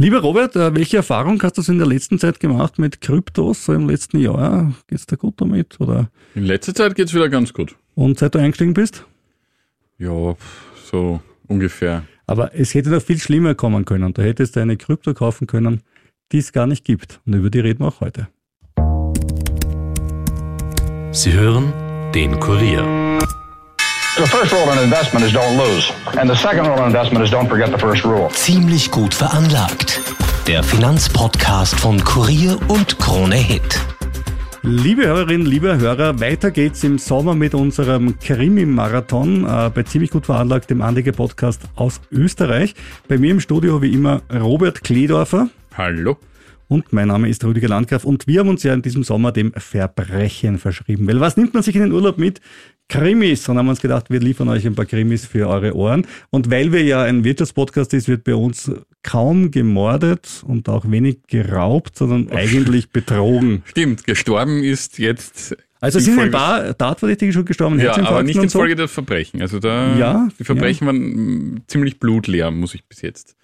Lieber Robert, äh, welche Erfahrung hast du in der letzten Zeit gemacht mit Kryptos, so im letzten Jahr? Geht's dir gut damit? Oder? In letzter Zeit geht's wieder ganz gut. Und seit du eingestiegen bist? Ja, so ungefähr. Aber es hätte noch viel schlimmer kommen können. Du hättest eine Krypto kaufen können, die es gar nicht gibt. Und über die reden wir auch heute. Sie hören den Kurier. The first rule in investment is don't lose. And the second rule in investment is don't forget the first rule. Ziemlich gut veranlagt. Der Finanzpodcast von Kurier und Krone Hit. Liebe Hörerinnen, liebe Hörer, weiter geht's im Sommer mit unserem Krimi-Marathon äh, bei ziemlich gut veranlagt, dem Anleger-Podcast aus Österreich. Bei mir im Studio wie immer Robert Kledorfer. Hallo. Und mein Name ist Rüdiger Landgraf und wir haben uns ja in diesem Sommer dem Verbrechen verschrieben. Weil was nimmt man sich in den Urlaub mit? Krimis. Und haben uns gedacht, wir liefern euch ein paar Krimis für eure Ohren. Und weil wir ja ein Wirtschaftspodcast ist, wird bei uns kaum gemordet und auch wenig geraubt, sondern eigentlich betrogen. Stimmt, gestorben ist jetzt. Also sind ein Folge- paar Tatverdächtige schon gestorben, Ja, aber nicht und in so. Folge der Verbrechen. Also da, Ja, die Verbrechen waren mm, ziemlich blutleer, muss ich bis jetzt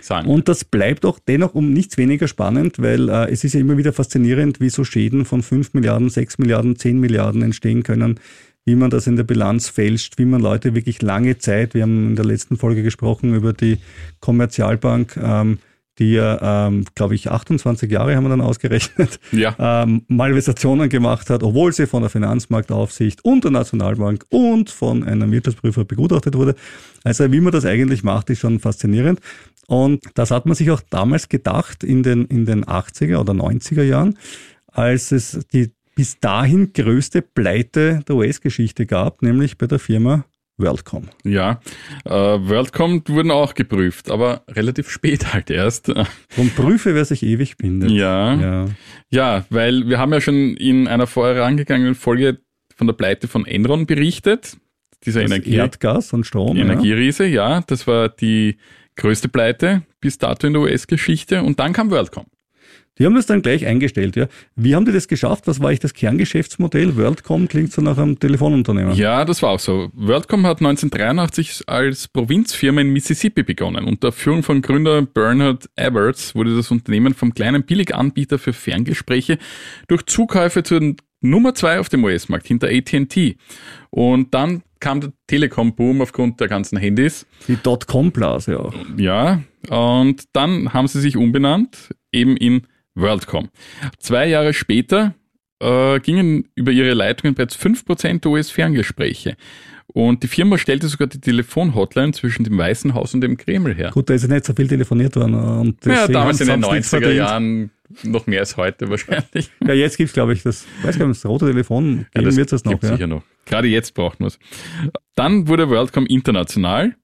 sagen. Und das bleibt auch dennoch um nichts weniger spannend, weil äh, es ist ja immer wieder faszinierend, wie so Schäden von 5 Milliarden, 6 Milliarden, 10 Milliarden entstehen können, wie man das in der Bilanz fälscht, wie man Leute wirklich lange Zeit, wir haben in der letzten Folge gesprochen über die Kommerzialbank, ähm, die ja, ähm, glaube ich, 28 Jahre haben wir dann ausgerechnet, ja, ähm, Malversationen gemacht hat, obwohl sie von der Finanzmarktaufsicht und der Nationalbank und von einem Wirtschaftsprüfer begutachtet wurde. Also wie man das eigentlich macht, ist schon faszinierend. Und das hat man sich auch damals gedacht in den, in den 80er oder 90er Jahren, als es die bis dahin größte Pleite der US-Geschichte gab, nämlich bei der Firma WorldCom. ja. Äh, WorldCom wurden auch geprüft, aber relativ spät halt erst. Und prüfe, wer sich ewig bindet. Ja. ja. Ja, weil wir haben ja schon in einer vorherangegangenen Folge von der Pleite von Enron berichtet. Dieser Das Energie Erdgas und Strom. ja. Energieriese, ja. Das war die größte Pleite bis dato in der US-Geschichte. Und dann kam WorldCom. Die haben das dann gleich eingestellt, ja. Wie haben die das geschafft? Was war eigentlich das Kerngeschäftsmodell? WorldCom klingt so nach einem Telefonunternehmen. Ja, das war auch so. WorldCom hat 1983 als Provinzfirma in Mississippi begonnen. Unter Führung von Gründer Bernard Edwards wurde das Unternehmen vom kleinen Billiganbieter für Ferngespräche durch Zukäufe zur Nummer zwei auf dem US-Markt hinter AT&T. Und dann kam der Telekom-Boom aufgrund der ganzen Handys. Die Dotcom-Blase auch. Ja, und dann haben sie sich umbenannt, eben in WorldCom. Zwei Jahre später äh, gingen über ihre Leitungen bereits 5% der US-Ferngespräche. Und die Firma stellte sogar die Telefonhotline zwischen dem Weißen Haus und dem Kreml her. Gut, da ist ja nicht so viel telefoniert worden. Und Ja, damals in den haben's nichts 90er verdient. Jahren noch mehr als heute wahrscheinlich. Ja, jetzt gibt's glaube ich, das, weiß gar nicht, das rote Telefon Ja, geben wird es noch. gibt's Ja. sicher noch. Gerade jetzt braucht man es. Dann wurde WorldCom international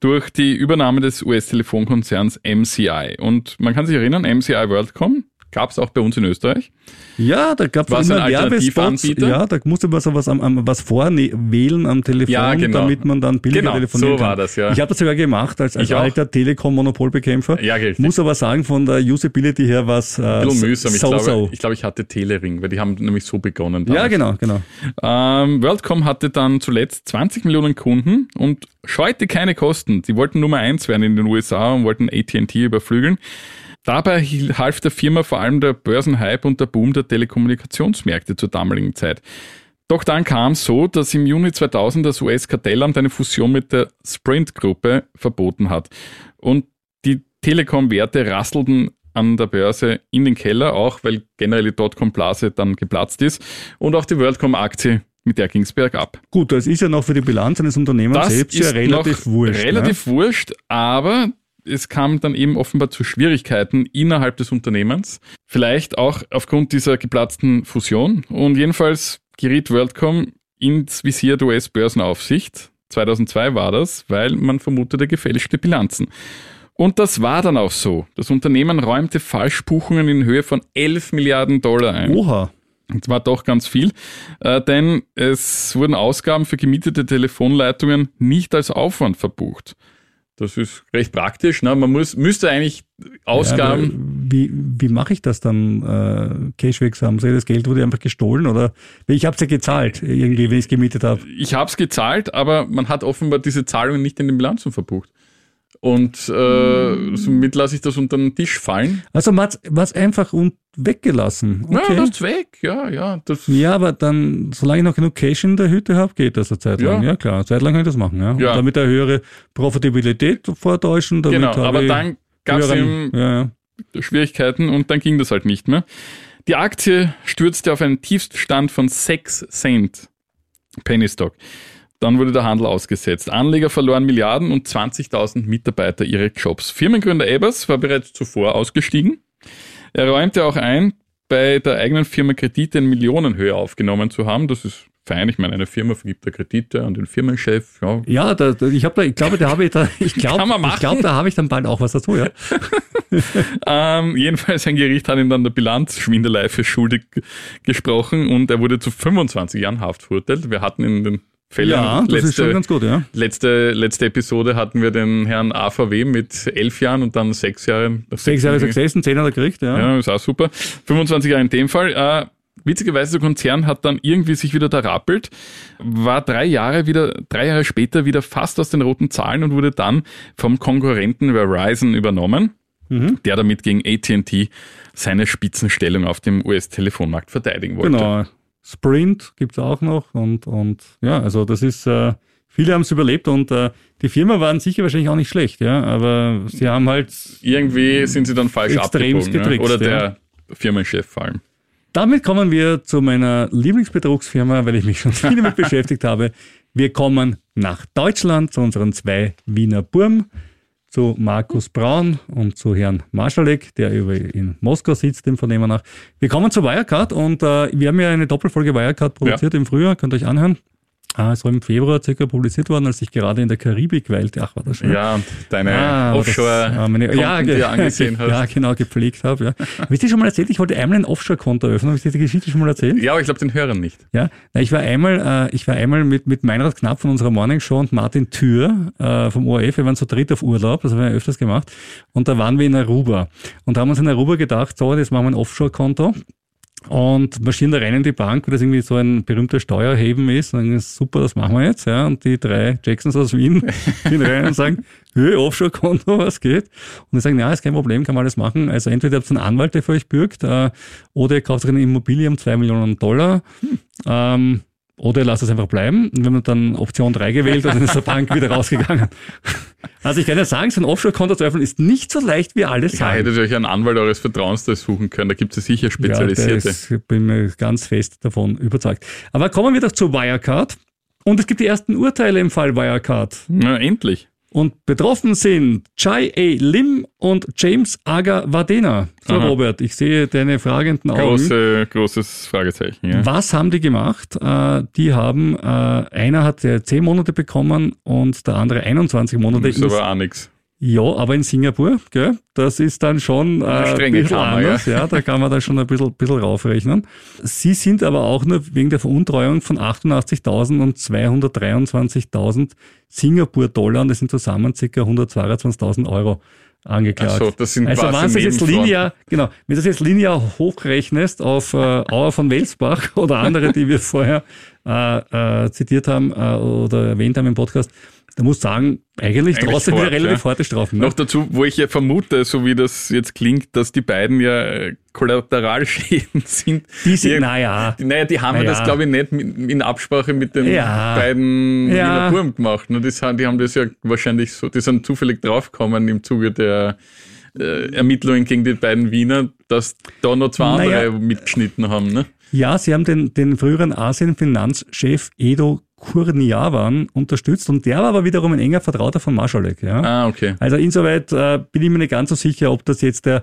durch die Übernahme des US-Telefonkonzerns MCI. Und man kann sich erinnern, MCI WorldCom gab es auch bei uns in Österreich. ja, da gab es immer ein Werbespots. Ja, da musste man so was, am, am, was vorwählen am Telefon, Ja, genau. damit man dann billiger Genau, telefonieren so kann. war das, ja. Ich habe das sogar gemacht als, als alter Telekom-Monopolbekämpfer. Ja, richtig. Muss aber sagen, von der Usability her war es äh, mühsam. Ich so, glaube, so. ich, glaube, ich hatte Telering, weil die haben nämlich so begonnen. Ja, damals. genau, genau. Ähm, WorldCom hatte dann zuletzt 20 Millionen Kunden und scheute keine Kosten. Sie wollten Nummer eins werden in den USA und wollten AT&T überflügeln. Dabei half der Firma vor allem der Börsenhype und der Boom der Telekommunikationsmärkte zur damaligen Zeit. Doch dann kam es so, dass im Juni 2000 das US-Kartellamt eine Fusion mit der Sprint-Gruppe verboten hat. Und die Telekom-Werte rasselten an der Börse in den Keller, auch weil generell die Dotcom-Blase dann geplatzt ist. Und auch die WorldCom-Aktie, mit der ging es bergab. Gut, das ist ja noch für die Bilanz eines Unternehmens Das selbst ja relativ wurscht. Relativ wurscht, aber es kam dann eben offenbar zu Schwierigkeiten innerhalb des Unternehmens. Vielleicht auch aufgrund dieser geplatzten Fusion. Und jedenfalls geriet WorldCom ins Visier der US-Börsenaufsicht. 2002 war das, weil man vermutete gefälschte Bilanzen. Und das war dann auch so. Das Unternehmen räumte Falschbuchungen in Höhe von 11 Milliarden Dollar ein. Oha. Das war doch ganz viel, äh, denn es wurden Ausgaben für gemietete Telefonleitungen nicht als Aufwand verbucht. Das ist recht praktisch. Ne? Man muss, müsste eigentlich Ausgaben. Ja, wie wie mache ich das dann äh, cashwirksam? Das Geld wurde einfach gestohlen oder ich habe es ja gezahlt, irgendwie, wenn ich es gemietet habe. ich habe es gezahlt, aber man hat offenbar diese Zahlungen nicht in den Bilanzen verbucht. Und äh, somit lasse ich das unter den Tisch fallen. Also man hat einfach und weggelassen. Ja, Okay. das ist weg, ja, ja. Das, Ja, aber dann, solange ich noch genug Cash in der Hütte habe, geht das eine Zeit lang. Ja. Ja, klar, eine Zeit lang kann ich das machen. Ja. Ja. Damit eine höhere Profitabilität vortäuschen. Genau, aber dann gab es eben ja, ja. Schwierigkeiten und dann ging das halt nicht mehr. Die Aktie stürzte auf einen Tiefststand von 6 Cent. Penny Stock. Dann wurde der Handel ausgesetzt. Anleger verloren Milliarden und 20.000 Mitarbeiter ihre Jobs. Firmengründer Ebers war bereits zuvor ausgestiegen. Er räumte auch ein, bei der eigenen Firma Kredite in Millionenhöhe aufgenommen zu haben. Das ist fein. Ich meine, eine Firma vergibt da Kredite an den Firmenchef. Ja, Ja, da, da, ich, hab da, ich glaube, da habe ich da, ich glaube, ich glaube, da habe ich dann bald auch was dazu, ja. Ähm, jedenfalls ein Gericht hat ihn dann der Bilanzschwindelei für schuldig gesprochen und er wurde zu 25 Jahren Haft verurteilt. Wir hatten in den Fällen Ja, das ist schon letzte, ganz gut, ja. letzte, letzte Episode hatten wir den Herrn AVW mit elf Jahren und dann sechs Jahren. Sechs Jahre ist er gesessen, zehn hat er gekriegt, ja. Ja, ist auch super. 25 Jahre in dem Fall. Äh, witzigerweise, der Konzern hat dann irgendwie sich wieder da rappelt, war drei Jahre wieder, drei Jahre später wieder fast aus den roten Zahlen und wurde dann vom Konkurrenten Verizon übernommen, der damit gegen AT&T seine Spitzenstellung auf dem US-Telefonmarkt verteidigen wollte. Genau. Sprint gibt's auch noch und, und ja, also das ist, äh, viele haben es überlebt und äh, die Firma waren sicher wahrscheinlich auch nicht schlecht, ja, aber sie haben halt, Irgendwie sind sie dann falsch abgebogen. Ja? getrickst, Oder der Firmenchef vor allem. damit kommen wir zu meiner Lieblingsbetrugsfirma, weil ich mich schon viel damit beschäftigt habe. Wir kommen nach Deutschland zu unseren zwei Wiener Burm, zu Markus Braun und zu Herrn Marschalek, der über in Moskau sitzt, dem Vernehmen nach. Wir kommen zu Wirecard und äh, wir haben ja eine Doppelfolge Wirecard produziert im Frühjahr, könnt ihr euch anhören. Ah, es war im Februar circa publiziert worden, als ich gerade in der Karibik weilte. Ach, war das schön. Ja, und deine Ah, aber das- ah, meine- Offshore-Konten, ja, du angesehen hast. Ja, genau, gepflegt habe. Ja. Habe ich dir schon mal erzählt, ich wollte einmal ein Offshore-Konto eröffnen. Habe ich dir die Geschichte schon mal erzählt? Ja, aber ich glaube den Hörern nicht. Ja, Na, ich war einmal, äh, ich war einmal mit, mit Meinrad Knapp von unserer Morning Show und Martin Thür äh, vom ORF. Wir waren zu dritt auf Urlaub, das haben wir ja öfters gemacht. Und da waren wir in Aruba und haben uns in Aruba gedacht, so, jetzt machen wir ein Offshore-Konto und marschieren da rein in die Bank, weil das irgendwie so ein berühmter Steuerheben ist. Und dann ist super, das machen wir jetzt. Ja. Und die drei Jacksons aus Wien gehen rein und sagen, Höhe, Offshore-Konto, was geht? Und die sagen, ja, ist kein Problem, kann man alles machen. Also entweder habt ihr einen Anwalt, der für euch bürgt, äh, oder ihr kauft euch eine Immobilie um zwei Millionen Dollar. Ähm, oder ihr lasst es einfach bleiben. Und wenn man dann Option 3 gewählt hat, dann ist der Bank wieder rausgegangen. Also ich kann ja sagen, so ein Offshore-Konto zu öffnen ist nicht so leicht, wie alle Ja, sagen. hättet ihr euch einen Anwalt eures Vertrauens da suchen können. Da gibt es ja sicher Ja, spezialisierte. das bin mir ganz fest davon überzeugt. Aber kommen wir doch zu Wirecard. Und es gibt die ersten Urteile im Fall Wirecard. Na, endlich. Und betroffen sind Chai A. Lim und James Aga Vadena. So. Robert, ich sehe deine fragenden Augen. Große, großes Fragezeichen. Ja. Was haben die gemacht? Äh, die haben, äh, einer hat ja 10 Monate bekommen und der andere 21 Monate. Das ist ins- aber auch nichts. Ja, aber in Singapur, gell? das ist dann schon äh, ein bisschen Kammer, anders. Ja. da kann man dann schon ein bisschen, bisschen raufrechnen. Sie sind aber auch nur wegen der Veruntreuung von 88.000 und 223.000 Singapur-Dollar, und das sind zusammen ca. 122.000 Euro angeklagt. So, das sind also wenn du das jetzt linear, genau, wenn du das jetzt linear hochrechnest auf äh, Auer von Welsbach oder andere, die wir vorher äh, äh, zitiert haben äh, oder erwähnt haben im Podcast, da musst du sagen, eigentlich, Eigentlich draußen wieder relativ ja. harte Strafen. Ne? Noch dazu, wo ich ja vermute, so wie das jetzt klingt, dass die beiden ja äh, Kollateralschäden sind. Die sind, Die- naja, Die, naja, die haben ja Naja. das, glaube ich, nicht in Absprache mit den Ja. beiden Ja. Wiener Burm gemacht. Ne? Haben- die haben das ja wahrscheinlich so, die sind zufällig draufgekommen im Zuge der äh, Ermittlungen gegen die beiden Wiener, dass da noch zwei Naja. andere mitgeschnitten haben. Ne? ja, sie haben den, den früheren Asien-Finanzchef Edo Kurniawan unterstützt und der war aber wiederum ein enger Vertrauter von Marschalek. Ja? Ah, okay. Also insoweit äh, bin ich mir nicht ganz so sicher, ob das jetzt der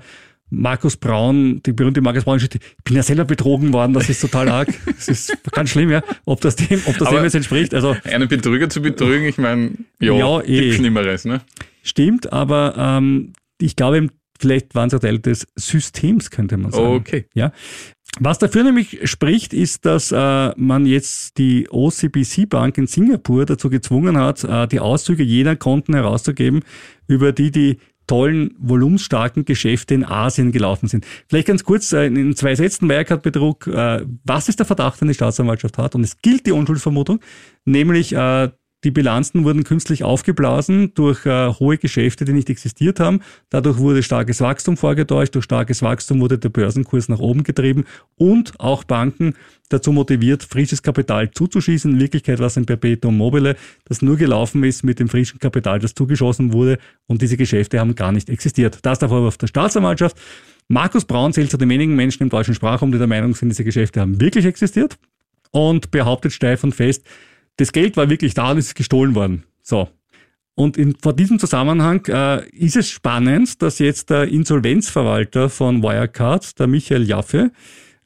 Markus Braun, die berühmte Markus Braun, ich bin ja selber betrogen worden, das ist total arg. Das ist ganz schlimm, ja. Ob das dem, ob das Aber- dem jetzt entspricht. Also Einen Betrüger zu betrügen, ich meine, ja, Ja, eh. gibt Schlimmeres. Ne? stimmt, aber ähm, ich glaube, vielleicht waren sie Teil des Systems, könnte man sagen. Okay. Ja. Was dafür nämlich spricht, ist, dass äh, man jetzt die OCBC Bank in Singapur dazu gezwungen hat, äh, die Auszüge jener Konten herauszugeben, über die die tollen, volumenstarken Geschäfte in Asien gelaufen sind. Vielleicht ganz kurz äh, in zwei Sätzen Wirecard-Betrug. Äh, was ist der Verdacht, den die Staatsanwaltschaft hat? Und es gilt die Unschuldsvermutung, nämlich äh, Die Bilanzen wurden künstlich aufgeblasen durch äh, hohe Geschäfte, die nicht existiert haben. Dadurch wurde starkes Wachstum vorgetäuscht. Durch starkes Wachstum wurde der Börsenkurs nach oben getrieben und auch Banken dazu motiviert, frisches Kapital zuzuschießen. In Wirklichkeit war es ein Perpetuum mobile, das nur gelaufen ist mit dem frischen Kapital, das zugeschossen wurde und diese Geschäfte haben gar nicht existiert. Das der Vorwurf der Staatsanwaltschaft. Markus Braun zählt zu den wenigen Menschen im deutschen Sprachraum, die der Meinung sind, diese Geschäfte haben wirklich existiert und behauptet steif und fest, das Geld war wirklich da und ist gestohlen worden. So. Und in, vor diesem Zusammenhang äh, ist es spannend, dass jetzt der Insolvenzverwalter von Wirecard, der Michael Jaffe,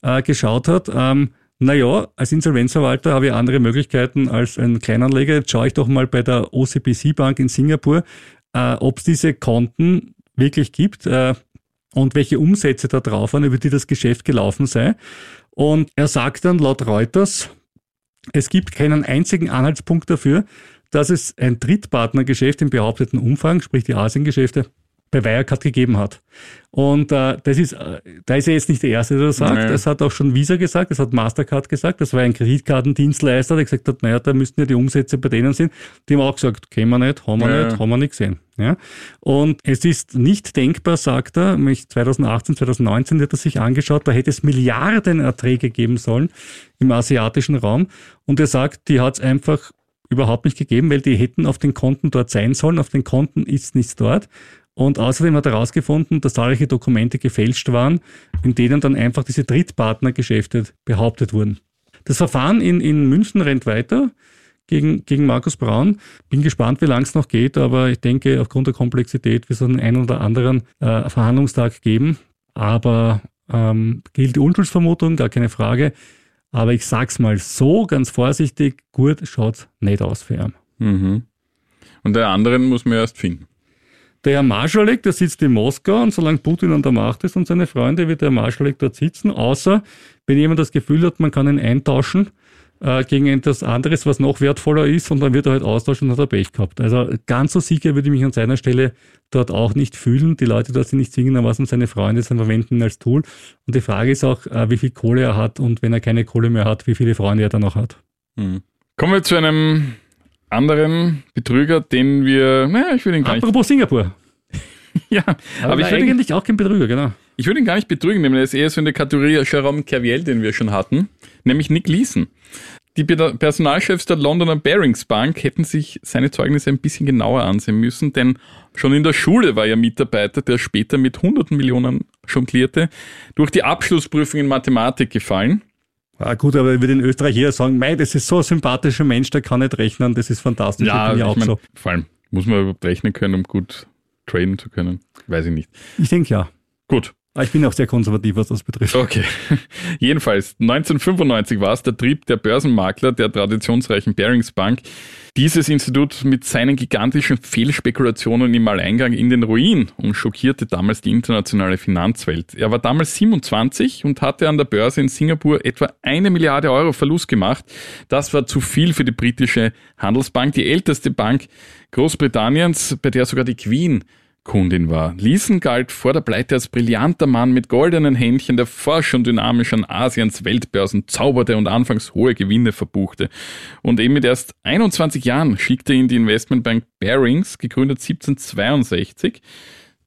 äh, geschaut hat, ähm, naja, als Insolvenzverwalter habe ich andere Möglichkeiten als ein Kleinanleger. Jetzt schaue ich doch mal bei der OCBC Bank in Singapur, äh, ob es diese Konten wirklich gibt äh, und welche Umsätze da drauf waren, über die das Geschäft gelaufen sei. Und er sagt dann laut Reuters, es gibt keinen einzigen Anhaltspunkt dafür, dass es ein Drittpartnergeschäft im behaupteten Umfang, sprich die Asiengeschäfte, bei Wirecard gegeben hat. Und äh, das ist, äh, da ist er jetzt nicht der Erste, der das sagt. Naja. Das hat auch schon Visa gesagt, das hat Mastercard gesagt, das war ein Kreditkartendienstleister, der gesagt hat, naja, da müssten ja die Umsätze bei denen sein. Die haben auch gesagt, kennen wir nicht, haben wir naja. nicht, haben wir nicht gesehen. Ja? Und es ist nicht denkbar, sagt er, 2018, 2019 hat er sich angeschaut, da hätte es Milliardenerträge geben sollen im asiatischen Raum. Und er sagt, die hat es einfach überhaupt nicht gegeben, weil die hätten auf den Konten dort sein sollen. Auf den Konten ist nichts dort. Und außerdem hat er herausgefunden, dass zahlreiche Dokumente gefälscht waren, in denen dann einfach diese Drittpartnergeschäfte behauptet wurden. Das Verfahren in, in München rennt weiter gegen, gegen Markus Braun. Bin gespannt, wie lang es noch geht, aber ich denke, aufgrund der Komplexität wird es einen, einen oder anderen äh, Verhandlungstag geben. Aber ähm, gilt die Unschuldsvermutung, gar keine Frage. Aber ich sag's mal so, ganz vorsichtig, gut schaut's nicht aus für ihn. Mhm. Und der anderen muss man erst finden. Der Herr Marschalek, der sitzt in Moskau und solange Putin an der Macht ist und seine Freunde, wird der Herr Marschalek dort sitzen, außer wenn jemand das Gefühl hat, man kann ihn eintauschen äh, gegen etwas anderes, was noch wertvoller ist und dann wird er halt austauschen und hat er Pech gehabt. Also ganz so sicher würde ich mich an seiner Stelle dort auch nicht fühlen. Die Leute dort sind nicht zwingendermaßen seine Freunde, sondern verwenden ihn als Tool. Und die Frage ist auch, äh, wie viel Kohle er hat und wenn er keine Kohle mehr hat, wie viele Freunde er dann noch hat. Hm. Kommen wir zu einem anderen Betrüger, den wir, naja, ich würde ihn gar nicht. Apropos Singapur. ja, aber, aber ich würde eigentlich auch kein Betrüger, genau. Ich würde ihn gar nicht betrügen, nämlich er ist eher so in der Kategorie Jerome Kerviel, den wir schon hatten, nämlich Nick Leeson. Die Personalchefs der Londoner Barings Bank hätten sich seine Zeugnisse ein bisschen genauer ansehen müssen, denn schon in der Schule war er Mitarbeiter, der später mit hunderten Millionen jonglierte, durch die Abschlussprüfung in Mathematik gefallen Ah, gut, aber ich würde in Österreich eher sagen, mei, das ist so ein sympathischer Mensch, der kann nicht rechnen, das ist fantastisch. Ja, ich auch mein, so. Vor allem, muss man überhaupt rechnen können, um gut traden zu können? Weiß ich nicht. Ich denke ja. Gut. Aber ich bin auch sehr konservativ, was das betrifft. Okay. Jedenfalls, 1995 war es der Trieb der Börsenmakler der traditionsreichen Barings Bank, dieses Institut mit seinen gigantischen Fehlspekulationen im Alleingang in den Ruin und schockierte damals die internationale Finanzwelt. Er war damals 27 und hatte an der Börse in Singapur etwa eine Milliarde Euro Verlust gemacht. Das war zu viel für die britische Handelsbank, die älteste Bank Großbritanniens, bei der sogar die Queen Kundin war. Leeson galt vor der Pleite als brillanter Mann mit goldenen Händchen, der forsch und dynamisch an Asiens Weltbörsen zauberte und anfangs hohe Gewinne verbuchte. Und eben mit erst 21 Jahren schickte ihn die Investmentbank Barings, gegründet 1762,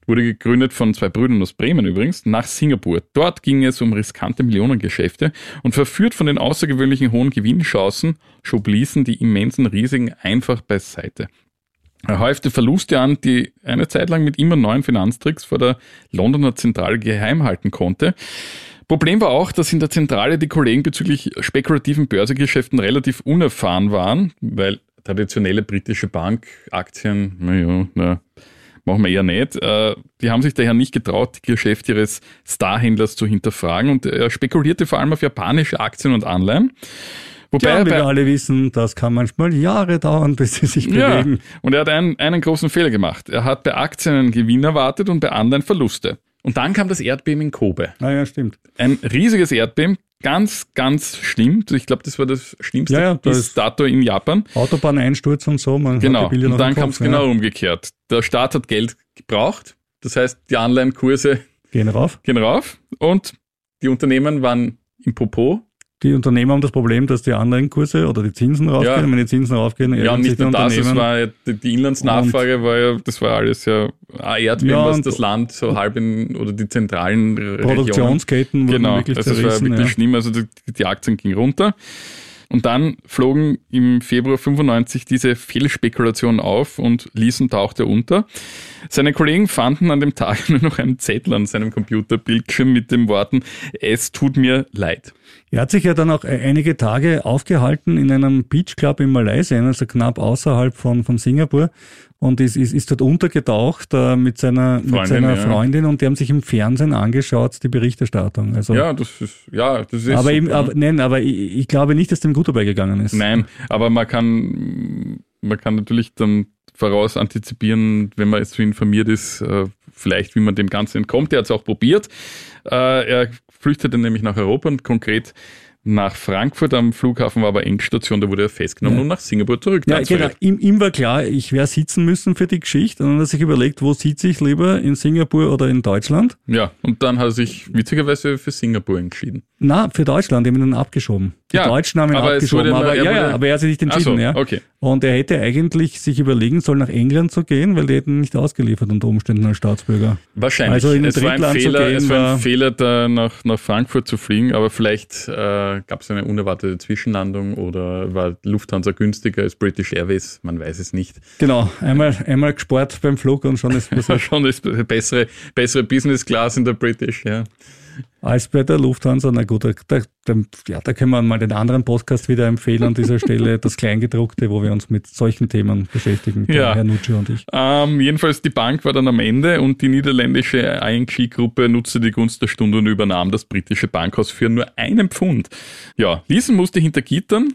wurde gegründet von zwei Brüdern aus Bremen übrigens, nach Singapur. Dort ging es um riskante Millionengeschäfte und verführt von den außergewöhnlichen hohen Gewinnchancen schob Leeson die immensen Risiken einfach beiseite. Er häufte Verluste an, die eine Zeit lang mit immer neuen Finanztricks vor der Londoner Zentrale geheim halten konnte. Problem war auch, dass in der Zentrale die Kollegen bezüglich spekulativen Börsegeschäften relativ unerfahren waren, weil traditionelle britische Bankaktien, naja, na, machen wir eher nicht. Äh, die haben sich daher nicht getraut, die Geschäfte ihres Starhändlers zu hinterfragen und er spekulierte vor allem auf japanische Aktien und Anleihen. Wobei ja, wie wir alle wissen, das kann manchmal Jahre dauern, bis sie sich bewegen. Ja, und er hat einen, einen großen Fehler gemacht. Er hat bei Aktien einen Gewinn erwartet und bei anderen Verluste. Und dann kam das Erdbeben in Kobe. Ah ja, stimmt. Ein riesiges Erdbeben, ganz, ganz schlimm. Ich glaube, das war das Schlimmste ja, ja, bis dato in Japan. Autobahneinsturz und so. Man genau, und dann kam es ja. genau umgekehrt. Der Staat hat Geld gebraucht, das heißt, die Anleihenkurse gehen rauf. Gehen rauf und die Unternehmen waren im Popo die Unternehmer haben das Problem, dass die Anleihenkurse oder die Zinsen raufgehen. Ja. Wenn die Zinsen raufgehen, Ja, nicht nur das, es war ja, die Inlandsnachfrage war ja, das war alles ja Erdbeben, Ja, was das Land so halb in, oder die zentralen Regionen Produktionsketten wurden Genau, wirklich also es war zerrissen. wirklich ja. schlimm. Also die, die Aktien gingen runter. Und dann flogen im Februar 95 diese Fehlspekulationen auf und Leeson tauchte unter. Seine Kollegen fanden an dem Tag nur noch einen Zettel an seinem Computerbildschirm mit den Worten, es tut mir leid. Er hat sich ja dann auch e- einige Tage aufgehalten in einem Beachclub in Malaysia, also knapp außerhalb von, von Singapur und ist, ist, ist dort untergetaucht äh, mit seiner, mit Freundin, seiner ja. Freundin und die haben sich im Fernsehen angeschaut, die Berichterstattung. Also, Ja, das ist, ja, das ist. aber, eben, aber, nein, aber ich, ich glaube nicht, dass dem gut dabei gegangen ist. Nein, aber man kann, man kann natürlich dann voraus antizipieren, wenn man jetzt so informiert ist, äh, vielleicht wie man dem Ganzen entkommt. Er hat es auch probiert. Äh, Er flüchtete nämlich nach Europa und konkret nach Frankfurt am Flughafen war aber Engstation, da wurde er festgenommen Ja. und nach Singapur zurück. Ja, genau. Ihm, ihm war klar, ich wäre sitzen müssen für die Geschichte und dann hat er sich überlegt, wo sitze ich lieber, in Singapur oder in Deutschland? ja, und dann hat er sich witzigerweise für Singapur entschieden. Na, für Deutschland, die haben ihn dann abgeschoben. Die Ja, Deutschen haben ihn aber es abgeschoben, aber, er ja, ja, aber er hat sich nicht entschieden, so, ja. okay. Und er hätte eigentlich sich überlegen sollen, nach England zu gehen, weil die hätten ihn nicht ausgeliefert unter Umständen als Staatsbürger. Wahrscheinlich. Also in es war ein zu Fehler, gehen es war ein war- Fehler, da nach, nach Frankfurt zu fliegen, aber vielleicht äh, gab es eine unerwartete Zwischenlandung oder war Lufthansa günstiger als British Airways, man weiß es nicht. Genau, einmal, einmal gespart beim Flug und schon ist Das war schon das bessere, bessere Business Class in der British, ja. Als bei der Lufthansa. Na gut, da, da, ja, da können wir mal den anderen Podcast wieder empfehlen an dieser Stelle, das Kleingedruckte, wo wir uns mit solchen Themen beschäftigen, Ja. Herr Nucci und ich. Ähm, jedenfalls die Bank war dann am Ende und die niederländische ING-Gruppe nutzte die Gunst der Stunde und übernahm das britische Bankhaus für nur einen Pfund. Ja, Leeson musste hinter Gittern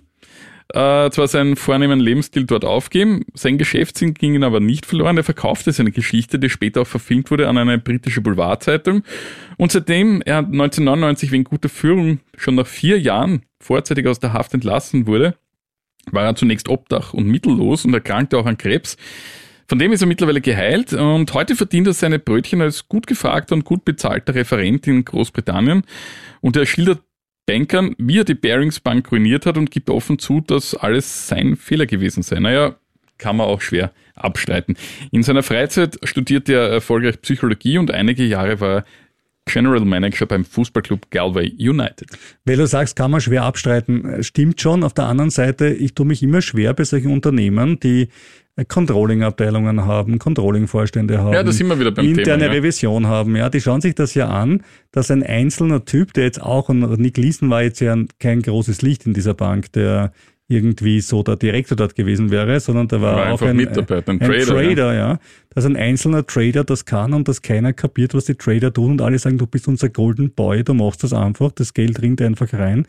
äh, zwar seinen vornehmen Lebensstil dort aufgeben, sein Geschäftssinn ging ihn aber nicht verloren. Er verkaufte seine Geschichte, die später auch verfilmt wurde, an eine britische Boulevardzeitung. Und seitdem er 1999 wegen guter Führung schon nach vier Jahren vorzeitig aus der Haft entlassen wurde, war er zunächst obdach und mittellos und erkrankte auch an Krebs. Von dem ist er mittlerweile geheilt und heute verdient er seine Brötchen als gut gefragter und gut bezahlter Referent in Großbritannien. Und er schildert Bankern, wie er die Barings Bank ruiniert hat und gibt offen zu, dass alles sein Fehler gewesen sei. Naja, kann man auch schwer abstreiten. In seiner Freizeit studierte er erfolgreich Psychologie und einige Jahre war er General Manager beim Fußballclub Galway United. Weil du sagst, kann man schwer abstreiten. Äh, Stimmt schon. Auf der anderen Seite, ich tue mich immer schwer bei solchen Unternehmen, die äh, Controlling-Abteilungen haben, Controlling-Vorstände haben. Ja, da sind wir wieder beim interne Thema, ja. Revision haben. Ja, die schauen sich das ja an, dass ein einzelner Typ, der jetzt auch, und Nick Leeson war jetzt ja kein großes Licht in dieser Bank, der irgendwie so der Direktor dort gewesen wäre, sondern der war, War auch ein, Mitarbeiter, ein ein Trader, Trader, ja. Dass ein einzelner Trader das kann und dass keiner kapiert, was die Trader tun und alle sagen, du bist unser Golden Boy, du machst das einfach, das Geld rinnt einfach rein.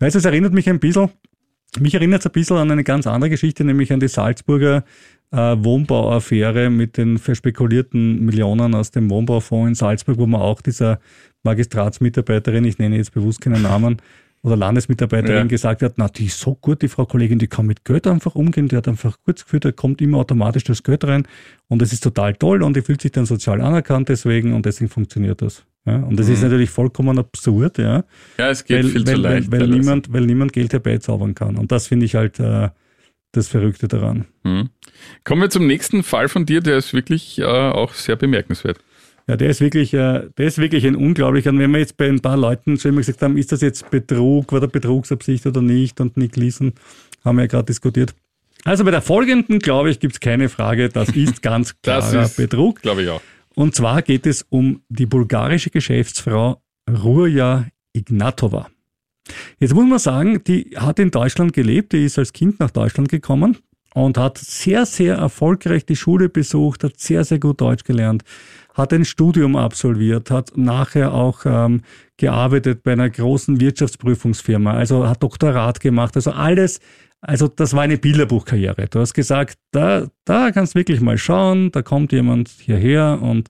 Weißt du, es erinnert mich ein bisschen, mich erinnert es ein bisschen an eine ganz andere Geschichte, nämlich an die Salzburger äh, Wohnbauaffäre mit den verspekulierten Millionen aus dem Wohnbaufonds in Salzburg, wo man auch dieser Magistratsmitarbeiterin, ich nenne jetzt bewusst keinen Namen, oder Landesmitarbeiterin Ja. gesagt hat, na, die ist so gut, die Frau Kollegin, die kann mit Geld einfach umgehen, die hat einfach kurz gefühlt, da kommt immer automatisch das Geld rein und das ist total toll und die fühlt sich dann sozial anerkannt deswegen und deswegen funktioniert das. Ja, und das ist natürlich vollkommen absurd, ja Ja, es geht weil, viel weil, zu leicht. weil, weil, niemand, weil niemand Geld herbeizaubern kann. Und das finde ich halt äh, das Verrückte daran. Hm. Kommen wir zum nächsten Fall von dir, der ist wirklich äh, auch sehr bemerkenswert. Ja, der ist wirklich, äh, der ist wirklich ein unglaublicher. Und wenn wir jetzt bei ein paar Leuten schon immer gesagt haben, ist das jetzt Betrug, war der Betrugsabsicht oder nicht? Und Nick Leeson haben wir ja gerade diskutiert. Also bei der folgenden, glaube ich, gibt es keine Frage, das ist ganz klarer ist- Betrug. Glaube ich auch. Und zwar geht es um die bulgarische Geschäftsfrau Ruja Ignatova. Jetzt muss man sagen, die hat in Deutschland gelebt, die ist als Kind nach Deutschland gekommen und hat sehr, sehr erfolgreich die Schule besucht, hat sehr, sehr gut Deutsch gelernt, hat ein Studium absolviert, hat nachher auch ähm, gearbeitet bei einer großen Wirtschaftsprüfungsfirma, also hat Doktorat gemacht, also alles, also das war eine Bilderbuchkarriere. Du hast gesagt, da, da kannst du wirklich mal schauen, da kommt jemand hierher und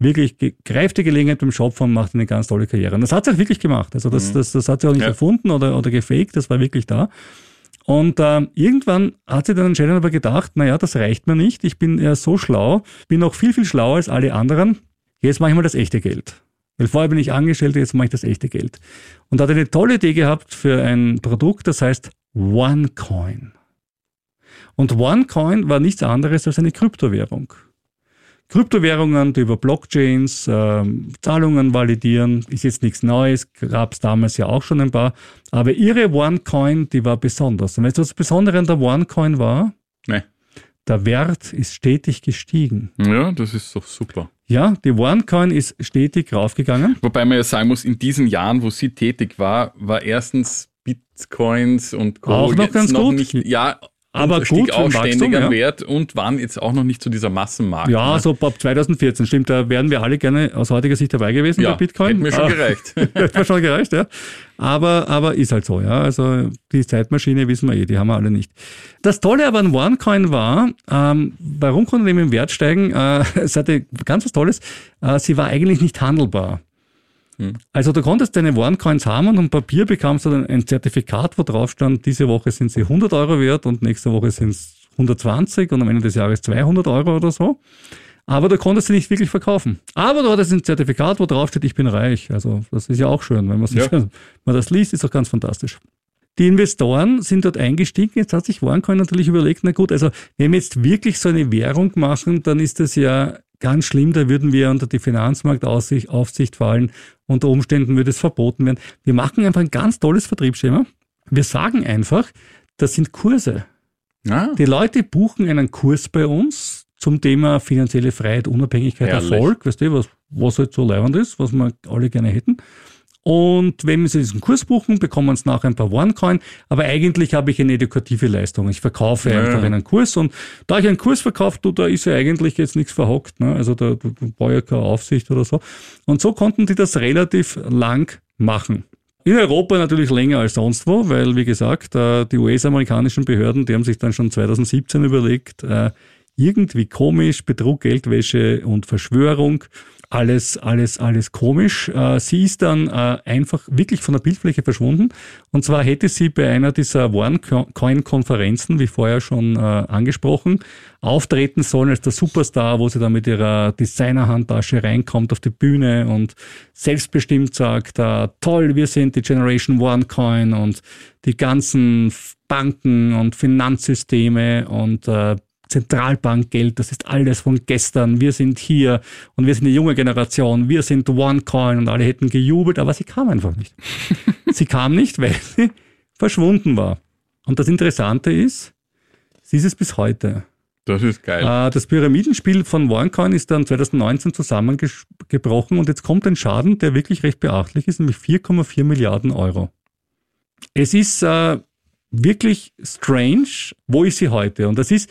wirklich greift die Gelegenheit beim Shop und macht eine ganz tolle Karriere. Und das hat sie auch wirklich gemacht. Also das, das, das hat sie auch nicht Ja. erfunden oder, oder gefaked, das war wirklich da. Und ähm, irgendwann hat sie dann anscheinend aber gedacht, naja, das reicht mir nicht, ich bin ja so schlau, bin noch viel, viel schlauer als alle anderen, jetzt mache ich mal das echte Geld. Weil vorher bin ich Angestellter, jetzt mache ich das echte Geld. Und hat eine tolle Idee gehabt für ein Produkt, das heißt OneCoin. Und OneCoin war nichts anderes als eine Kryptowährung. Kryptowährungen, die über Blockchains äh, Zahlungen validieren, ist jetzt nichts Neues, gab es damals ja auch schon ein paar. Aber ihre OneCoin, die war besonders. Und weißt du, was das Besondere an der OneCoin war? Nee. Der Wert ist stetig gestiegen. Ja, das ist doch super. Ja, die OneCoin ist stetig raufgegangen. Wobei man ja sagen muss, in diesen Jahren, wo sie tätig war, war erstens Bitcoins und Co. Auch noch ganz gut. Nicht, ja, Aber und stieg gut für auch ständig an ja. Wert und waren jetzt auch noch nicht zu dieser Massenmarkt. Ja, ne? so ab 2014, stimmt, da wären wir alle gerne aus heutiger Sicht dabei gewesen ja, bei Bitcoin. hätte mir schon Ah, gereicht. Hätte mir schon gereicht, ja. Aber, aber ist halt so, ja. Also die Zeitmaschine wissen wir eh, die haben wir alle nicht. Das Tolle aber an OneCoin war, ähm, warum konnte die im Wert steigen? Äh, es hatte ganz was Tolles. Äh, sie war eigentlich nicht handelbar. Also du konntest deine OneCoins haben und am Papier bekamst du dann ein Zertifikat, wo drauf stand, diese Woche sind sie 100 Euro wert und nächste Woche sind es 120 und am Ende des Jahres 200 Euro oder so. Aber du konntest sie nicht wirklich verkaufen. Aber du hattest ein Zertifikat, wo drauf steht, ich bin reich. Also das ist ja auch schön, wenn man, sich, Ja. wenn man das liest, ist doch ganz fantastisch. Die Investoren sind dort eingestiegen. Jetzt hat sich OneCoin natürlich überlegt, na gut, also wenn wir jetzt wirklich so eine Währung machen, dann ist das ja ganz schlimm. Da würden wir unter die Finanzmarktaufsicht Aufsicht fallen. Unter Umständen würde es verboten werden. Wir machen einfach ein ganz tolles Vertriebsschema. Wir sagen einfach, das sind Kurse. Ah, Die Leute buchen einen Kurs bei uns zum Thema finanzielle Freiheit, Unabhängigkeit, Herrlich. Erfolg, weißt du, was, was halt so leibend ist, was wir alle gerne hätten. Und wenn sie diesen Kurs buchen, bekommen sie nachher ein paar OneCoin. Aber eigentlich habe ich eine edukative Leistung. Ich verkaufe Ja. einfach einen Kurs. Und da ich einen Kurs verkaufe, du, da ist ja eigentlich jetzt nichts verhockt. Ne? Also da brauche ich ja keine Aufsicht oder so. Und so konnten die das relativ lang machen. In Europa natürlich länger als sonst wo, weil, wie gesagt, äh, die US-amerikanischen Behörden, die haben sich dann schon 2017 überlegt, äh, irgendwie komisch, Betrug, Geldwäsche und Verschwörung, alles, alles, alles komisch. Äh, Sie ist dann äh, einfach wirklich von der Bildfläche verschwunden. Und zwar hätte sie bei einer dieser OneCoin-Konferenzen, wie vorher schon äh, angesprochen, auftreten sollen als der Superstar, wo sie dann mit ihrer Designerhandtasche reinkommt auf die Bühne und selbstbestimmt sagt, toll, wir sind die Generation OneCoin und die ganzen Banken und Finanzsysteme und Zentralbankgeld, das ist alles von gestern. Wir sind hier und wir sind die junge Generation. Wir sind OneCoin und alle hätten gejubelt, aber sie kam einfach nicht. sie kam nicht, weil sie verschwunden war. Und das Interessante ist, sie ist es bis heute. das ist geil. Äh, Das Pyramidenspiel von OneCoin ist dann 2019 zusammengebrochen und jetzt kommt ein Schaden, der wirklich recht beachtlich ist, nämlich 4,4 Milliarden Euro. Es ist äh, wirklich strange, wo ist sie heute? Und das ist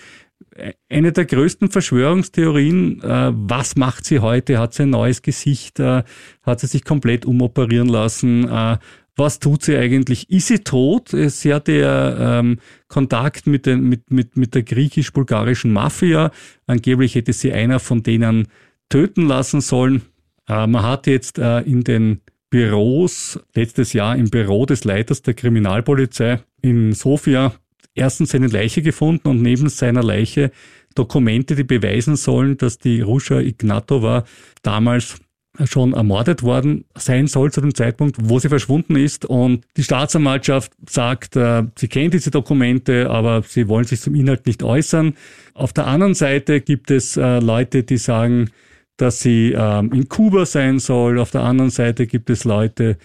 eine der größten Verschwörungstheorien. Äh, was macht sie heute? Hat sie ein neues Gesicht? Äh, hat sie sich komplett umoperieren lassen? Äh, was tut sie eigentlich? Ist sie tot? Äh, Sie hatte ja ähm, Kontakt mit, den, mit, mit, mit der griechisch-bulgarischen Mafia. Angeblich hätte sie einer von denen töten lassen sollen. Äh, man hat jetzt äh, in den Büros, letztes Jahr im Büro des Leiters der Kriminalpolizei in Sofia, erstens seine Leiche gefunden und neben seiner Leiche Dokumente, die beweisen sollen, dass die Ruscha Ignatova damals schon ermordet worden sein soll zu dem Zeitpunkt, wo sie verschwunden ist. Und die Staatsanwaltschaft sagt, äh, sie kennt diese Dokumente, aber sie wollen sich zum Inhalt nicht äußern. Auf der anderen Seite gibt es äh, Leute, die sagen, dass sie ähm, in Kuba sein soll. Auf der anderen Seite gibt es Leute,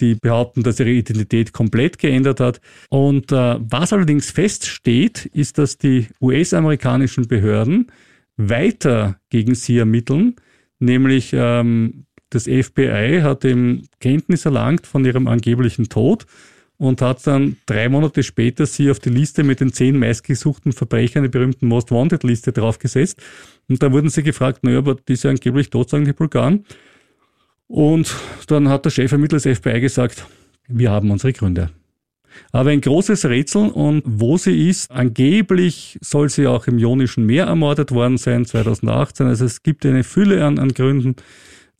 die behaupten, dass ihre Identität komplett geändert hat. Und äh, was allerdings feststeht, ist, dass die US-amerikanischen Behörden weiter gegen sie ermitteln, nämlich ähm, das FBI hat eben Kenntnis erlangt von ihrem angeblichen Tod und hat dann drei Monate später sie auf die Liste mit den zehn meistgesuchten Verbrechern, der berühmten Most Wanted Liste, draufgesetzt. Und da wurden sie gefragt, naja, aber die ist ja angeblich tot, sagen die Bulgaren. Und dann hat der Chefermittler des FBI gesagt, wir haben unsere Gründe. Aber ein großes Rätsel und wo sie ist, angeblich soll sie auch im Ionischen Meer ermordet worden sein, 2018. Also es gibt eine Fülle an, an Gründen,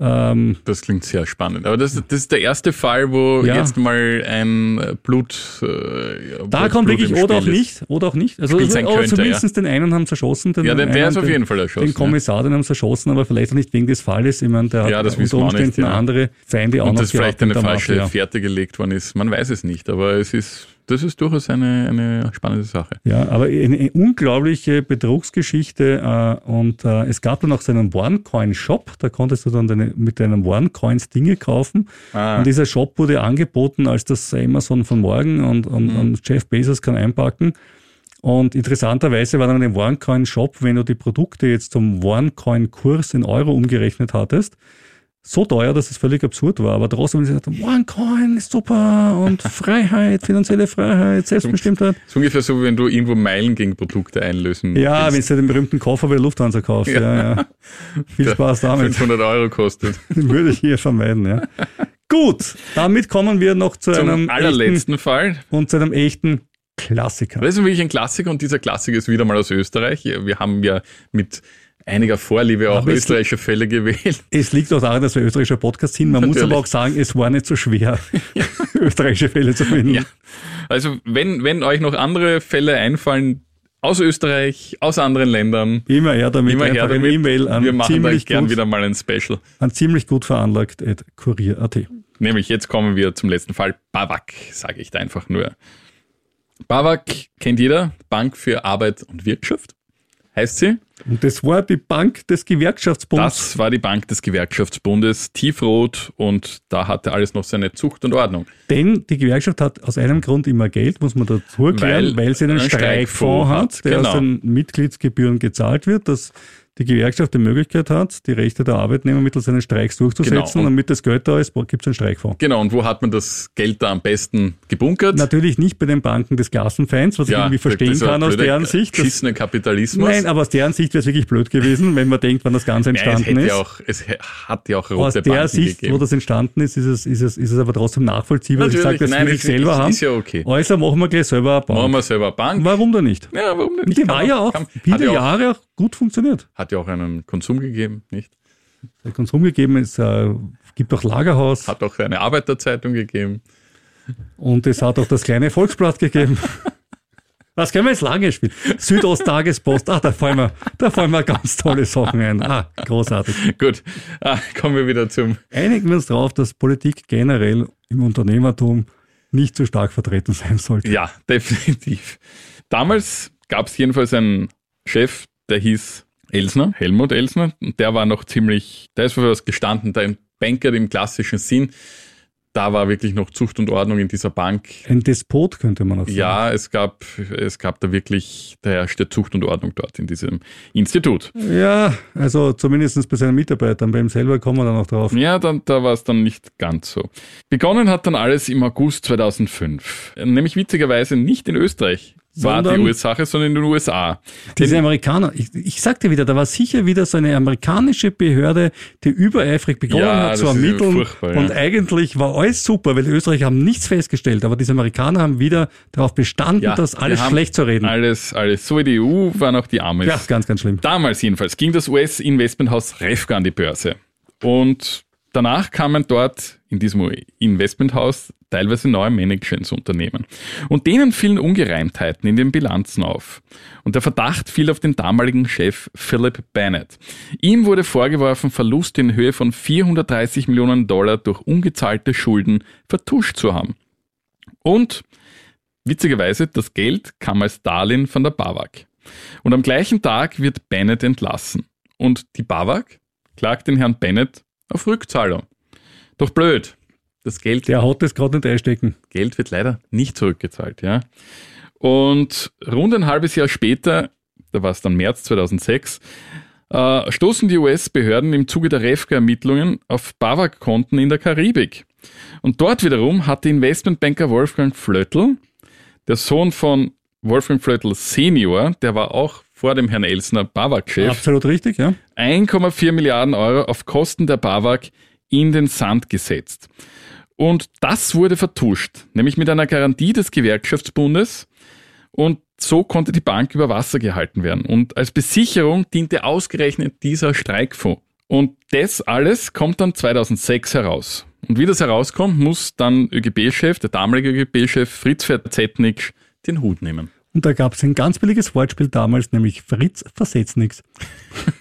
Ähm, Das klingt sehr spannend. Aber das, das ist der erste Fall, wo Ja. jetzt mal ein äh, Blut. Äh, da kommt Blut wirklich oder auch Spiel ist. nicht, oder auch nicht. Also oder könnte, zumindest den einen haben sie erschossen. Den Ja, der, der ist auf den- jeden Fall erschossen. Den Kommissar, den haben sie erschossen, aber vielleicht auch nicht wegen des Falles. Ich meine, der Ja, hat das wissen unter wir auch nicht, Umständen ja. andere Feinde auch Und noch dass vielleicht eine falsche. Fährte gelegt worden ist. Man weiß es nicht, aber es ist, das ist durchaus eine, eine spannende Sache. Ja, aber eine, unglaubliche Betrugsgeschichte äh, und äh, es gab dann auch so einen OneCoin-Shop, da konntest du dann deine, mit deinen OneCoins Dinge kaufen Ah. und dieser Shop wurde angeboten als das Amazon von morgen und, und, Mhm. und Jeff Bezos kann einpacken und interessanterweise war dann im OneCoin-Shop, wenn du die Produkte jetzt zum OneCoin-Kurs in Euro umgerechnet hattest, so teuer, dass es völlig absurd war. Aber trotzdem haben sie gesagt, OneCoin ist super und Freiheit, finanzielle Freiheit, Selbstbestimmtheit. Das ist ungefähr so, wie wenn du irgendwo Meilen gegen Produkte einlösen Ja, wenn du den berühmten Koffer bei der Lufthansa kaufst. Ja. Ja, Viel der Spaß damit. 500 Euro kostet. Würde ich hier vermeiden. Ja. Gut, damit kommen wir noch zu Zum einem echten, allerletzten Fall. und zu einem echten Klassiker. Das ist wirklich ein Klassiker und dieser Klassiker ist wieder mal aus Österreich. Wir haben ja mit einiger Vorliebe auch Aber österreichische Fälle gewählt. Es liegt auch daran, dass wir österreichischer Podcast sind. Man muss Natürlich. aber auch sagen, es war nicht so schwer, österreichische Fälle zu finden. Ja. Also wenn, wenn euch noch andere Fälle einfallen aus Österreich, aus anderen Ländern, Immer her damit, immer her damit. E-Mail an Wir machen ziemlich, gern gut, wieder mal ein Special. an ziemlich gut veranlagt at kurier.at. Nämlich jetzt kommen wir zum letzten Fall. Bavak, sage ich da einfach nur. Bavak kennt jeder, Bank für Arbeit und Wirtschaft, heißt sie. Und das war die Bank des Gewerkschaftsbundes. Das war die Bank des Gewerkschaftsbundes, tiefrot und da hatte alles noch seine Zucht und Ordnung. Denn die Gewerkschaft hat aus einem Grund immer Geld, muss man dazu erklären, Weil weil, sie einen einen Streikfonds Streikfonds hat, der genau. aus den Mitgliedsgebühren gezahlt wird, dass die Gewerkschaft die Möglichkeit hat, die Rechte der Arbeitnehmer mittels eines Streiks durchzusetzen. Genau. Und damit das Geld da ist, gibt es einen Streikfonds. Genau, und wo hat man das Geld da am besten gebunkert? Natürlich nicht bei den Banken des Klassenfeinds, was ich irgendwie verstehen kann aus deren Sicht. Das, Geschissene Kapitalismus. nein, aber aus deren Sicht wäre es wirklich blöd gewesen, wenn man denkt, wann das Ganze ja, es, entstanden hätte ist. auch, es hat ja auch aus rote der Banken Sicht, gegeben. wo das entstanden ist, ist es, ist es, ist es aber trotzdem nachvollziehbar. dass Ich sage, das nein, will ich es selber ist- haben. ist ja okay. Also machen wir gleich selber eine Bank. Machen wir selber Bank. Warum denn nicht? Ja, warum denn Und die nicht? war ja auch viele ja Jahre auch gut funktioniert. Hat ja auch einen Konsum gegeben, nicht? Der Konsum gegeben, es äh, gibt auch Lagerhaus Hat auch eine Arbeiterzeitung gegeben. und es hat auch das kleine Volksblatt gegeben. Was können wir jetzt lange spielen? Südosttagespost, ah, da fallen mir, da fallen mir ganz tolle Sachen ein. Ah, großartig. Gut, ah, kommen wir wieder zum. Einigen wir uns darauf, dass Politik generell im Unternehmertum nicht so stark vertreten sein sollte. Ja, definitiv. Damals gab es jedenfalls einen Chef, der hieß Elsner, Helmut Elsner, und der war noch ziemlich, der ist für was gestanden, der ein Banker im klassischen Sinn. Da war wirklich noch Zucht und Ordnung in dieser Bank. Ein Despot könnte man auch sagen. Ja, es gab, es gab da wirklich, da herrschte Zucht und Ordnung dort in diesem Institut. Ja, also zumindest bei seinen Mitarbeitern, bei ihm selber kommen wir dann noch drauf. Ja, dann, da war es dann nicht ganz so. Begonnen hat dann alles im August 2005. Nämlich witzigerweise nicht in Österreich war die Ursache, sondern in den USA. Diese Amerikaner, ich, ich sagte wieder, da war sicher wieder so eine amerikanische Behörde, die übereifrig begonnen Ja, hat zu ermitteln. furchtbar, ja. Und eigentlich war alles super, weil die Österreicher haben nichts festgestellt, aber diese Amerikaner haben wieder darauf bestanden, Ja, das alles schlecht zu reden. Alles, alles. So wie die EU waren auch die Amis. Ja, ganz, ganz schlimm. Damals jedenfalls ging das US-Investmenthaus Refka an die Börse. Und danach kamen dort in diesem Investmenthaus teilweise neue Managementsunternehmen. Und denen fielen Ungereimtheiten in den Bilanzen auf. Und der Verdacht fiel auf den damaligen Chef Philip Bennett. Ihm wurde vorgeworfen, Verluste in Höhe von 430 Millionen Dollar durch ungezahlte Schulden vertuscht zu haben. Und witzigerweise, das Geld kam als Darlehen von der BAWAG. Und am gleichen Tag wird Bennett entlassen. Und die BAWAG klagt den Herrn Bennett auf Rückzahlung. Doch blöd. Das Geld, Der hat das gerade nicht einstecken. Geld wird leider nicht zurückgezahlt, ja. Und rund ein halbes Jahr später, da war es dann März 2006, äh, stoßen die US-Behörden im Zuge der REFCA-Ermittlungen auf BAWAG-Konten in der Karibik. Und dort wiederum hatte Investmentbanker Wolfgang Flöttl, der Sohn von Wolfgang Flöttl Senior, der war auch vor dem Herrn Elsner BAWAG-Chef, Absolut richtig, ja. 1,4 Milliarden Euro auf Kosten der BAWAG in den Sand gesetzt. Und das wurde vertuscht, nämlich mit einer Garantie des Gewerkschaftsbundes. Und so konnte die Bank über Wasser gehalten werden. Und als Besicherung diente ausgerechnet dieser Streikfonds. Und das alles kommt dann 2006 heraus. Und wie das herauskommt, muss dann ÖGB-Chef, der damalige ÖGB-Chef Fritz Verzetnik, den Hut nehmen. Und da gab es ein ganz billiges Wortspiel damals, nämlich Fritz versetzt nichts.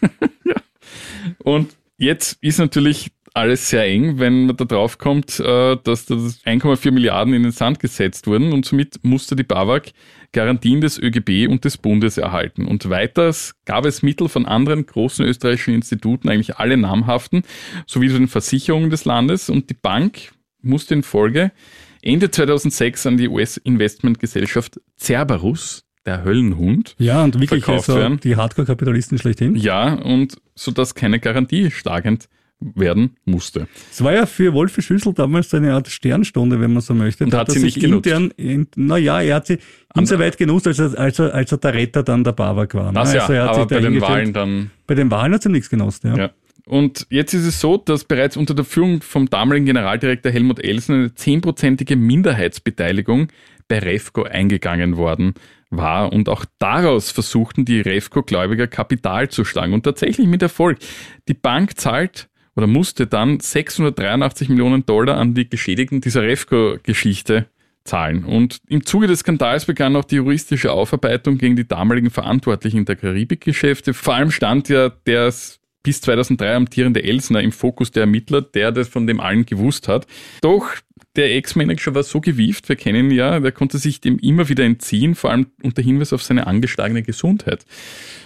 Und jetzt ist natürlich alles sehr eng, wenn man da drauf kommt, äh, dass das 1,4 Milliarden in den Sand gesetzt wurden und somit musste die BAWAG Garantien des ÖGB und des Bundes erhalten. Und weiters gab es Mittel von anderen großen österreichischen Instituten, eigentlich alle namhaften, sowie den Versicherungen des Landes und die Bank musste in Folge Ende 2006 an die US-Investmentgesellschaft Cerberus, der Höllenhund, Ja, und wirklich Verkauft also werden. die Hardcore-Kapitalisten schlechthin. ja, und so dass keine Garantie schlagend werden musste. Es war ja für Wolfi Schüssel damals so eine Art Sternstunde, wenn man so möchte. Und Da hat sie nicht genutzt. intern, in, naja, er hat sie insoweit genutzt, als er, als, er, als er der Retter dann der Babak war. ne? Das ja, also er hat aber bei den. Wahlen dann Bei den Wahlen hat sie nichts genutzt, ja. Ja. Und jetzt ist es so, dass bereits unter der Führung vom damaligen Generaldirektor Helmut Elsen eine zehnprozentige Minderheitsbeteiligung bei Refco eingegangen worden war. Und auch daraus versuchten die Refco-Gläubiger Kapital zu schlagen. Und tatsächlich mit Erfolg. Die Bank zahlt oder musste dann 683 Millionen Dollar an die Geschädigten dieser Refco-Geschichte zahlen. Und im Zuge des Skandals begann auch die juristische Aufarbeitung gegen die damaligen Verantwortlichen der Karibikgeschäfte. Vor allem stand ja der bis 2003 amtierende Elsner im Fokus der Ermittler, der das von dem allen gewusst hat. Doch der Ex-Manager war so gewieft, wir kennen ihn ja, der konnte sich dem immer wieder entziehen, vor allem unter Hinweis auf seine angeschlagene Gesundheit.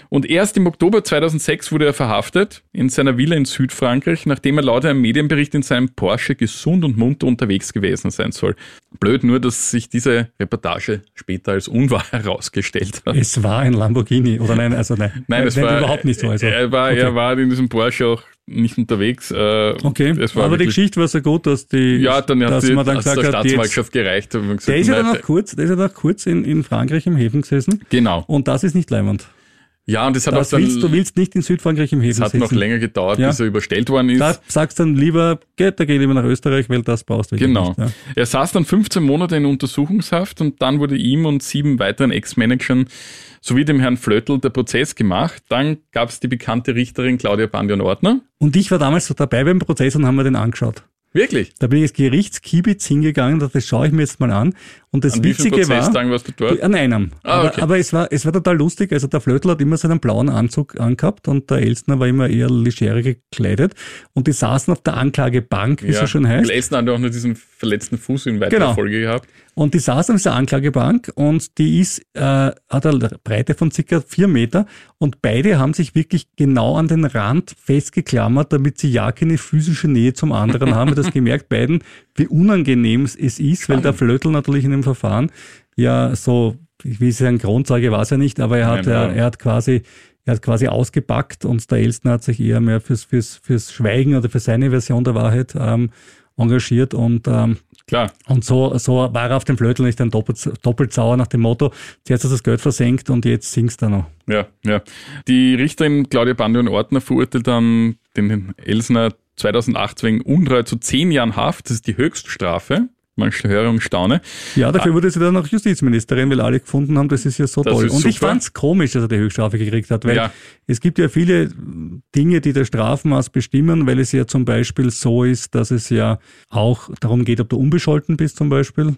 Und erst im Oktober 2006 wurde er verhaftet in seiner Villa in Südfrankreich, nachdem er laut einem Medienbericht in seinem Porsche gesund und munter unterwegs gewesen sein soll. Blöd nur, dass sich diese Reportage später als unwahr herausgestellt hat. Es war ein Lamborghini, oder nein, also nein. Nein, es nein, war überhaupt nicht so. Also. Er war, okay. er war in diesem Porsche auch nicht unterwegs. Äh, Okay, aber die Geschichte war so gut, dass die, Ja, dann hat dass die man dann aus der gesagt hat, Staatsanwaltschaft gereicht. Gesagt, der ist ja dann noch kurz, der ist ja noch kurz in, in Frankreich im Häfen gesessen. Genau. Und das ist nicht leimend. Ja, und es hat Das auch dann, willst, du willst nicht in Südfrankreich im es Häfen hat noch sitzen. länger gedauert, Ja. bis er überstellt worden ist. Da sagst dann lieber, geht, da geh lieber nach Österreich, weil das brauchst du Genau. nicht. Ja. Er saß dann 15 Monate in Untersuchungshaft und dann wurde ihm und sieben weiteren Ex-Managern sowie dem Herrn Flöttl der Prozess gemacht. Dann gab es die bekannte Richterin Claudia Bandion-Ordner. Und ich war damals so dabei beim Prozess und haben mir den angeschaut. Wirklich? Da bin ich ins Gerichtskiebitz hingegangen, das schaue ich mir jetzt mal an. Und das An Witzige war, warst du dort? an einem. Ah, aber, okay. aber es war, es war total lustig. Also der Flötl hat immer seinen blauen Anzug angehabt und der Elstner war immer eher legerer gekleidet. Und die saßen auf der Anklagebank, wie es so schön heißt. Elsner hat ja auch nur diesen verletzten Fuß in weiterer Genau. Folge gehabt. Und die saß auf dieser Anklagebank und die ist, äh, hat eine Breite von circa vier Meter und beide haben sich wirklich genau an den Rand festgeklammert, damit sie ja keine physische Nähe zum anderen haben. Das gemerkt beiden, wie unangenehm es ist, weil der Flötl natürlich in dem Verfahren ja so, ich will sagen, Grundsage war es ja nicht, aber er hat, Nein, er, er hat quasi er hat quasi ausgepackt und der Elstner hat sich eher mehr fürs, fürs, fürs Schweigen oder für seine Version der Wahrheit ähm, engagiert und ähm, Klar. und so, so war er auf dem Flötel nicht dann doppelt, doppelt sauer nach dem Motto, zuerst hast du das Geld versenkt und jetzt singst du noch. Ja, ja. Die Richterin Claudia Bandion-Ordner verurteilt dann den Elsner 2008 wegen Untreue zu zehn Jahren Haft. Das ist die Höchststrafe. Man höre und staune. Ja, dafür wurde sie dann noch Justizministerin, weil alle gefunden haben, das ist ja so Das toll. Und ich super. fand's komisch, dass er die Höchststrafe gekriegt hat, weil Ja. es gibt ja viele Dinge, die das Strafmaß bestimmen, weil es ja zum Beispiel so ist, dass es ja auch darum geht, ob du unbescholten bist zum Beispiel.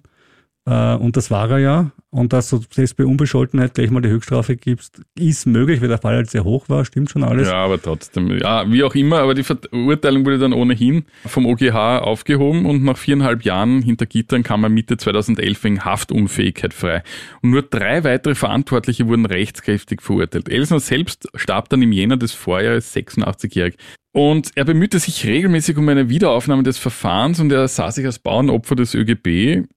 Äh, Und das war er ja. Und dass du selbst bei Unbescholtenheit gleich mal die Höchststrafe gibst, ist möglich, weil der Fall halt sehr hoch war, stimmt schon alles. Ja, aber trotzdem. Ja, wie auch immer, aber die Verurteilung wurde dann ohnehin vom OGH aufgehoben und nach viereinhalb Jahren hinter Gittern kam er Mitte 2011 wegen Haftunfähigkeit frei. Und nur drei weitere Verantwortliche wurden rechtskräftig verurteilt. Elsner selbst starb dann im Jänner des Vorjahres 86-jährig. Und er bemühte sich regelmäßig um eine Wiederaufnahme des Verfahrens und er sah sich als Bauernopfer des ÖGB.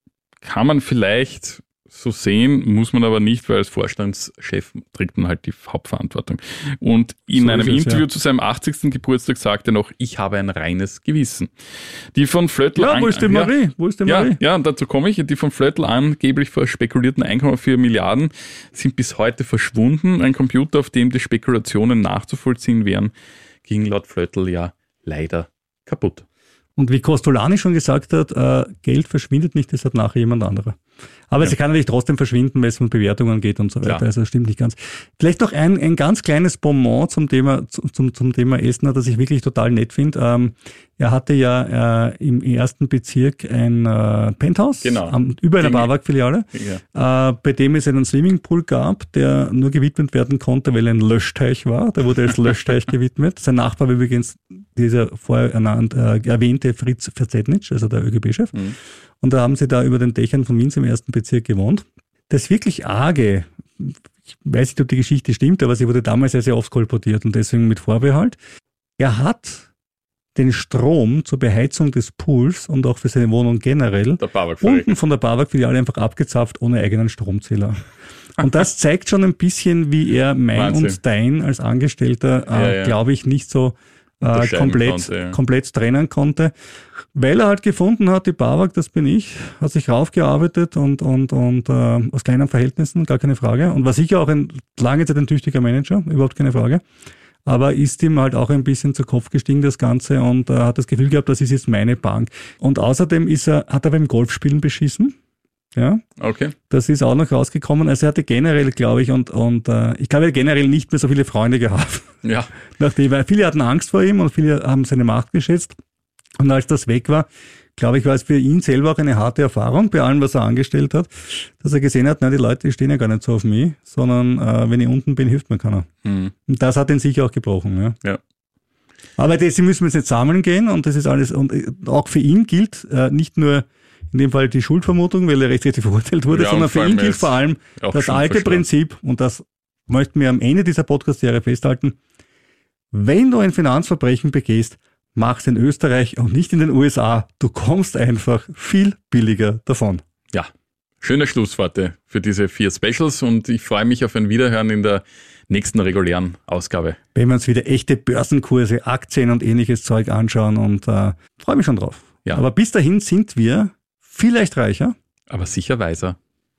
Kann man vielleicht so sehen, muss man aber nicht, weil als Vorstandschef trägt man halt die Hauptverantwortung. Und in So einem es, Interview ja. zu seinem 80. Geburtstag sagte er noch, ich habe ein reines Gewissen. Die von Flöttl Ja, wo ist die Marie? Wo ist die ja, Marie? ja, und dazu komme ich. Die von Flöttl angeblich verspekulierten 1,4 Milliarden sind bis heute verschwunden. Ein Computer, auf dem die Spekulationen nachzuvollziehen wären, ging laut Flöttl ja leider kaputt. Und wie Costolani schon gesagt hat, äh, Geld verschwindet nicht, das hat nachher jemand anderer. Aber sie kann natürlich trotzdem verschwinden, wenn es um Bewertungen geht und so weiter. Klar. Also das stimmt nicht ganz. Vielleicht noch ein, ein ganz kleines Bonbon zum Thema, zum, zum Thema Essener, das ich wirklich total nett finde. Ähm, er hatte ja äh, im ersten Bezirk ein äh, Penthouse Genau. am, über einer. Barwag-Filiale, äh, bei dem es einen Swimmingpool gab, der nur gewidmet werden konnte, weil er ein Löschteich war. Der wurde als Löschteich gewidmet. Sein Nachbar war übrigens dieser vorher ernannt, äh, erwähnte Fritz Verzetnitsch, also der ÖGB-Chef. Mhm. Und da haben sie da über den Dächern von Wien im ersten Bezirk gewohnt. Das wirklich Arge, ich weiß nicht, ob die Geschichte stimmt, aber sie wurde damals sehr, sehr oft kolportiert und deswegen mit Vorbehalt. Er hat den Strom zur Beheizung des Pools und auch für seine Wohnung generell Babak unten von der Barwag-Filiale einfach abgezapft ohne eigenen Stromzähler. Und das zeigt schon ein bisschen, wie er mein Wahnsinn. und dein als Angestellter, Ja, äh, ja. glaube ich, nicht so äh, komplett, konnte, ja. komplett trennen konnte. Weil er halt gefunden hat, die Barwag, das bin ich, hat sich raufgearbeitet und, und, und äh, aus kleinen Verhältnissen, gar keine Frage. Und war sicher auch ein lange Zeit ein tüchtiger Manager, überhaupt keine Frage. Aber ist ihm halt auch ein bisschen zu Kopf gestiegen, das Ganze, und äh, hat das Gefühl gehabt, das ist jetzt meine Bank. Und außerdem ist er, hat er beim Golfspielen beschissen. Ja, Okay. das ist auch noch rausgekommen. Also er hatte generell, glaube ich, und, und äh, ich glaube, er hat generell nicht mehr so viele Freunde gehabt. Ja. Nachdem, weil viele hatten Angst vor ihm und viele haben seine Macht geschätzt. Und als das weg war, glaube ich, war es für ihn selber auch eine harte Erfahrung bei allem, was er angestellt hat, dass er gesehen hat, na, die Leute stehen ja gar nicht so auf mich, sondern äh, wenn ich unten bin, hilft mir keiner. Hm. Und das hat ihn sicher auch gebrochen. Ja. Ja. Aber deswegen müssen wir jetzt nicht sammeln gehen und das ist alles, und äh, auch für ihn gilt äh, nicht nur in dem Fall die Schuldvermutung, weil er rechtmäßig verurteilt wurde, Ja, sondern für ihn gilt vor allem das alte verschlagen. Prinzip, und das möchten wir am Ende dieser Podcast-Serie festhalten, wenn du ein Finanzverbrechen begehst, mach's in Österreich und nicht in den USA. Du kommst einfach viel billiger davon. Ja. Schöne Schlussworte für diese vier Specials und ich freue mich auf ein Wiederhören in der nächsten regulären Ausgabe. Wenn wir uns wieder echte Börsenkurse, Aktien und ähnliches Zeug anschauen und äh, freue mich schon drauf. Ja. Aber bis dahin sind wir vielleicht reicher. Aber sicher weiser.